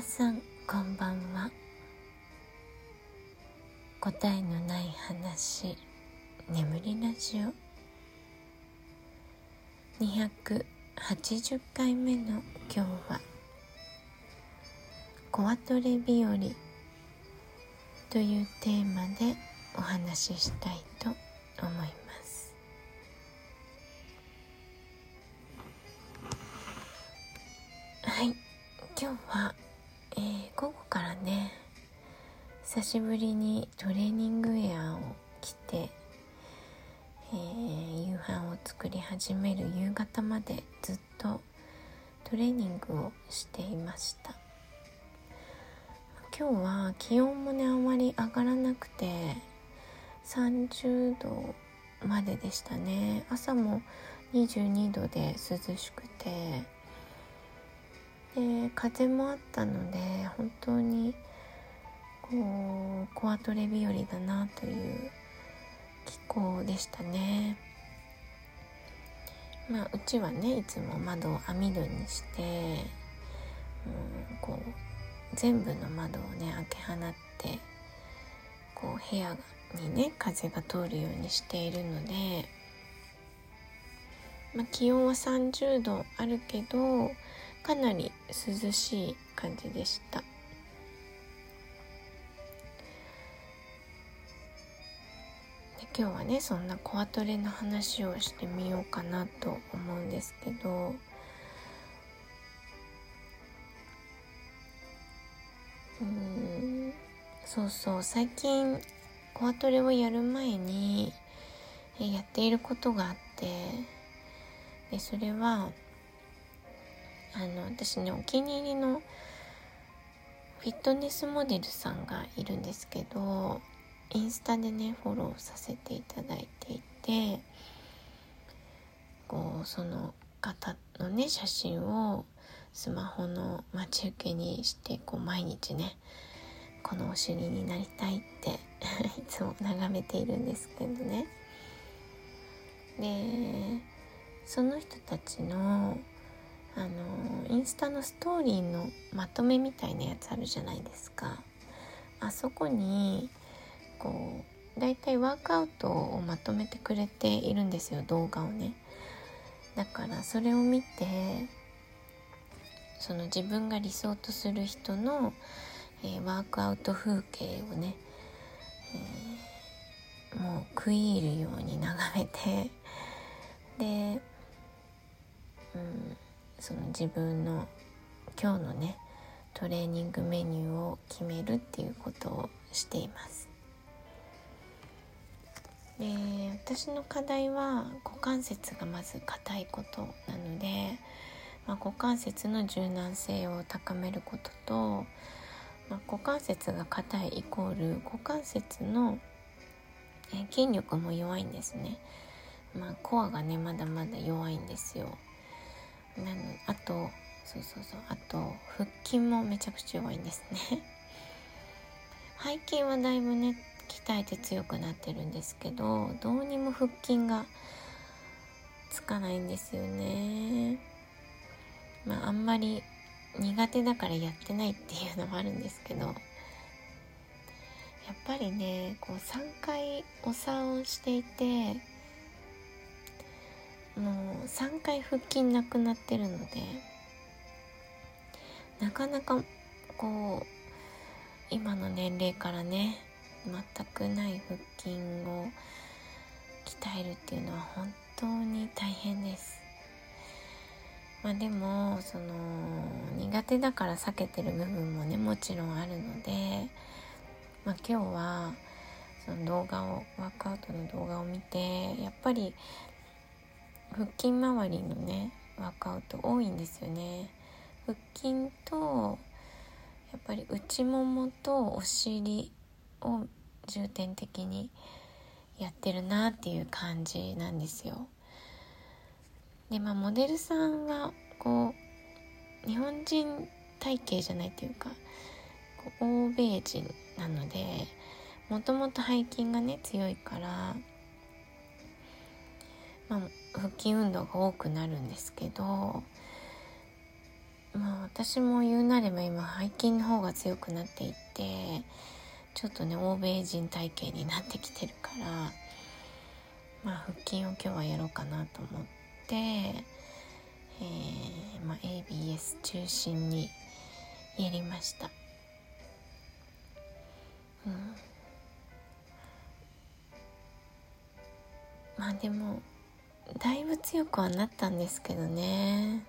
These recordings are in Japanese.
皆さんこんばんは。答えのない話眠りラジオ。280回目の今日は「コアトレ日和」というテーマでお話ししたいと思います。はい今日は、えー、午後からね久しぶりにトレーニングウェアを着て、えー、夕飯を作り始める。夕方までずっとトレーニングをしていました。今日は気温もねあまり上がらなくて30度まででしたね。朝も22度で涼しくてで風もあったので本当にこうコアトレ日和だなという気候でしたね。まあ、うちはねいつも窓を網戸にして、うん、こう全部の窓をね開け放ってこう部屋にね風が通るようにしているので、まあ、気温は30度あるけどかなり涼しい感じでした今日はねそんなコアトレの話をしてみようかなと思うんですけど。うんそうそう最近コアトレをやる前にやっていることがあってでそれはあの私ねお気に入りのフィットネスモデルさんがいるんですけどインスタでねフォローさせていただいていてこうその方のね写真をスマホの待ち受けにしてこう毎日ねこのお尻になりたいって いつも眺めているんですけどね。でその人たちのあのインスタのストーリーのまとめみたいなやつあるじゃないですか。あそこにこうだいたいワークアウトをまとめてくれているんですよ動画をねだからそれを見てその自分が理想とする人の、えー、ワークアウト風景をね、えー、もう食い入るように眺めてで、うん、その自分の今日のねトレーニングメニューを決めるっていうことをしています。で私の課題は股関節がまず硬いことなので、まあ、股関節の柔軟性を高めることと、まあ、股関節が硬いイコール股関節のえ筋力も弱いんですね。まあ、コアがねまだまだ弱いんですよ。なのあとそうそうそうあと腹筋もめちゃくちゃ弱いんですね 背筋はだいぶね鍛えて強くなってるんですけどどうにも腹筋がつかないんですよね。まああんまり苦手だからやってないっていうのもあるんですけどやっぱりねこう3回お産をしていてもう3回腹筋なくなってるのでなかなかこう今の年齢からね全くない腹筋を鍛えるっていうのは本当に大変です。まあでもその苦手だから避けてる部分もねもちろんあるので、まあ、今日はその動画をワークアウトの動画を見てやっぱり腹筋周りのねワークアウト多いんですよね腹筋とやっぱり内ももとお尻を重点的にやってるなっていう感じなんですよ。でまあモデルさんはこう日本人体型じゃないっていうか欧米人なのでもともと背筋がね強いからまあ、腹筋運動が多くなるんですけどまあ私も言うなれば今背筋の方が強くなっていってちょっとね欧米人体型になってきてるからまあ腹筋を今日はやろうかなと思って、えー、まあ、ABS 中心にやりました。うんまあでもだいぶ強くはなったんですけどね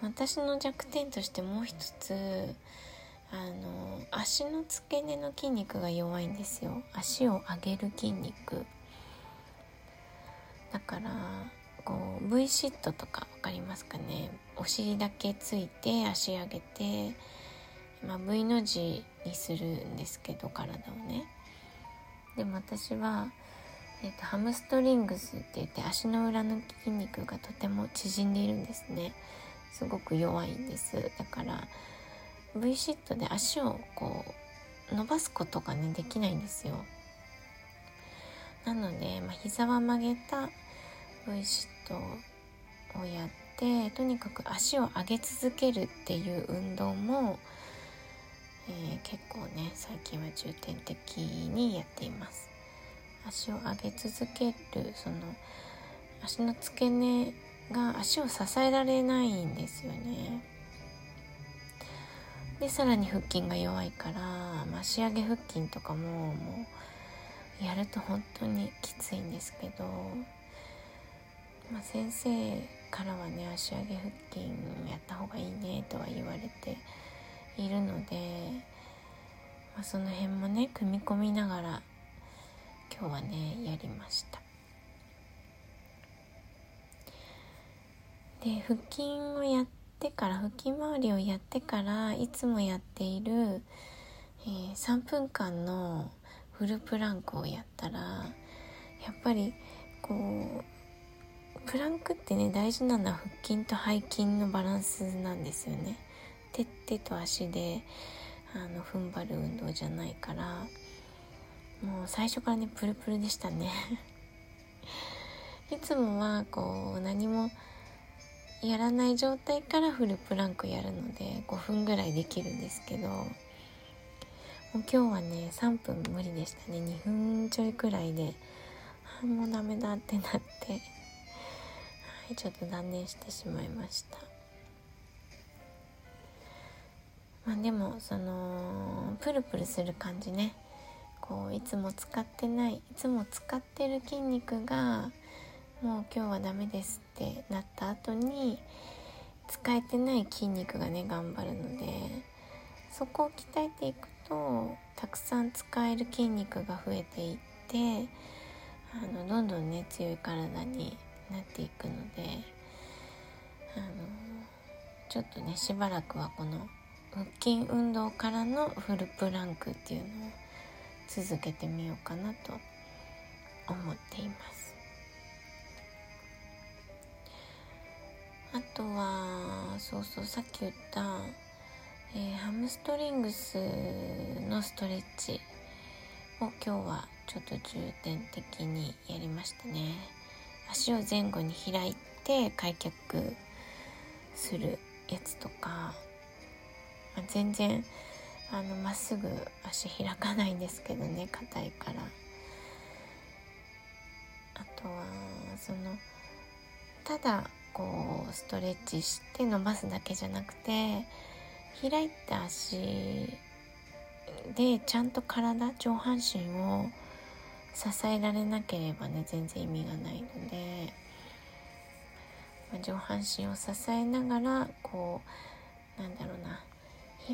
私の弱点としてもう一つあの足の付け根の筋肉が弱いんですよ。足を上げる筋肉。だからこう V シットとか分かりますかね。お尻だけついて足上げて、まあ、V の字にするんですけど体をね。でも私はえーと、ハムストリングスって言って足の裏の筋肉がとても縮んでいるんですね。すごく弱いんです。だから V シットで足をこう伸ばすことがねできないんですよ。なので、まあ、膝は曲げた V シットをやってとにかく足を上げ続けるっていう運動も、えー、結構ね最近は重点的にやっています。足を上げ続けるその足の付け根が足を支えられないんですよね。でさらに腹筋が弱いから、まあ、足上げ腹筋とかももうやると本当にきついんですけど、まあ、先生からはね足上げ腹筋やった方がいいねとは言われているので、まあ、その辺もね組み込みながら今日はねやりました。で腹筋をやってから腹筋周りをやってからいつもやっている、えー、3分間のフルプランクをやったらやっぱりこうプランクってね大事なのは腹筋と背筋のバランスなんですよね。手手と足であの踏ん張る運動じゃないからもう最初からねプルプルでしたね。いつもはこう何もやらない状態からフルプランクやるので5分ぐらいできるんですけどもう今日はね3分無理でしたね。2分ちょいくらいであもうダメだってなってはいちょっと断念してしまいました。まあでもそのプルプルする感じね。こういつも使ってないいつも使ってる筋肉がもう今日はダメですってなった後に使えてない筋肉がね頑張るのでそこを鍛えていくとたくさん使える筋肉が増えていってあのどんどんね強い体になっていくのであのちょっとねしばらくはこの腹筋運動からのフルプランクっていうのを続けてみようかなと思っています。あとはそうそうさっき言った、えー、ハムストリングスのストレッチを今日はちょっと重点的にやりましたね。足を前後に開いて開脚するやつとか、まあ、全然あのまっすぐ足開かないんですけどね硬いから。あとはそのただこうストレッチして伸ばすだけじゃなくて開いた足でちゃんと体上半身を支えられなければね全然意味がないので、ま、上半身を支えながらこうなんだろうな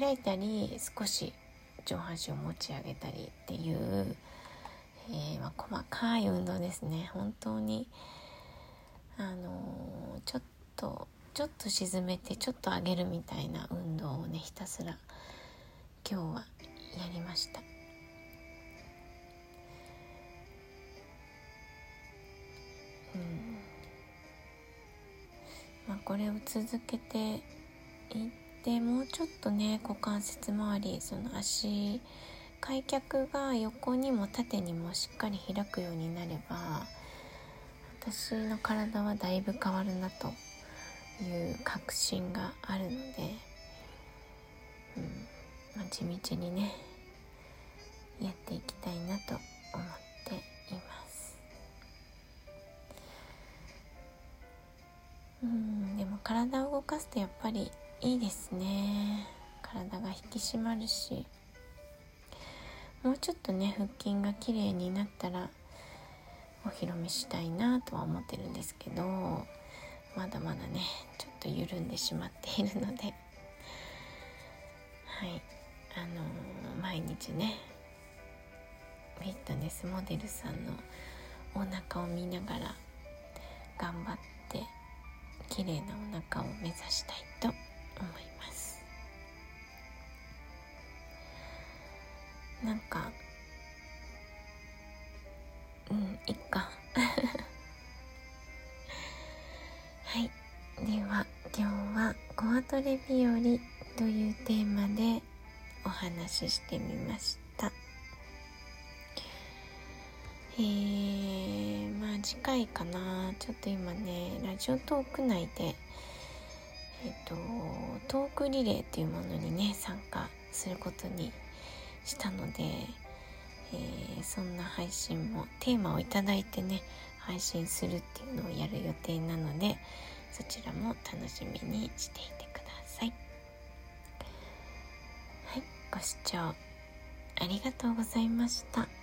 開いたり少し上半身を持ち上げたりっていう、えー、ま、細かい運動ですね。本当にあの、ちょっとちょっと沈めてちょっと上げるみたいな運動をねひたすら今日はやりました。うんまあ、これを続けていっでもうちょっとね股関節周りその足開脚が横にも縦にもしっかり開くようになれば私の体はだいぶ変わるなという確信があるので、うんまあ、地道にねやっていきたいなと思っています。うんでも体を動かすとやっぱりいいですね。体が引き締まるしもうちょっとね腹筋が綺麗になったらお披露目したいなとは思ってるんですけどまだまだねちょっと緩んでしまっているので。はい。あのー、毎日ねフィットネスモデルさんのお腹を見ながら頑張って綺麗なお腹を目指したいと思います。なんかいっか。はい。では今日は「コアトレ日和」というテーマでお話ししてみました。えー、まあ次回かな。ちょっと今ねラジオトーク内でえっ、ー、とトークリレーっていうものにね参加することにしたので、えー、そんな配信もテーマを頂いてね配信するっていうのをやる予定なのでそちらも楽しみにしていてくださいはいご視聴ありがとうございました。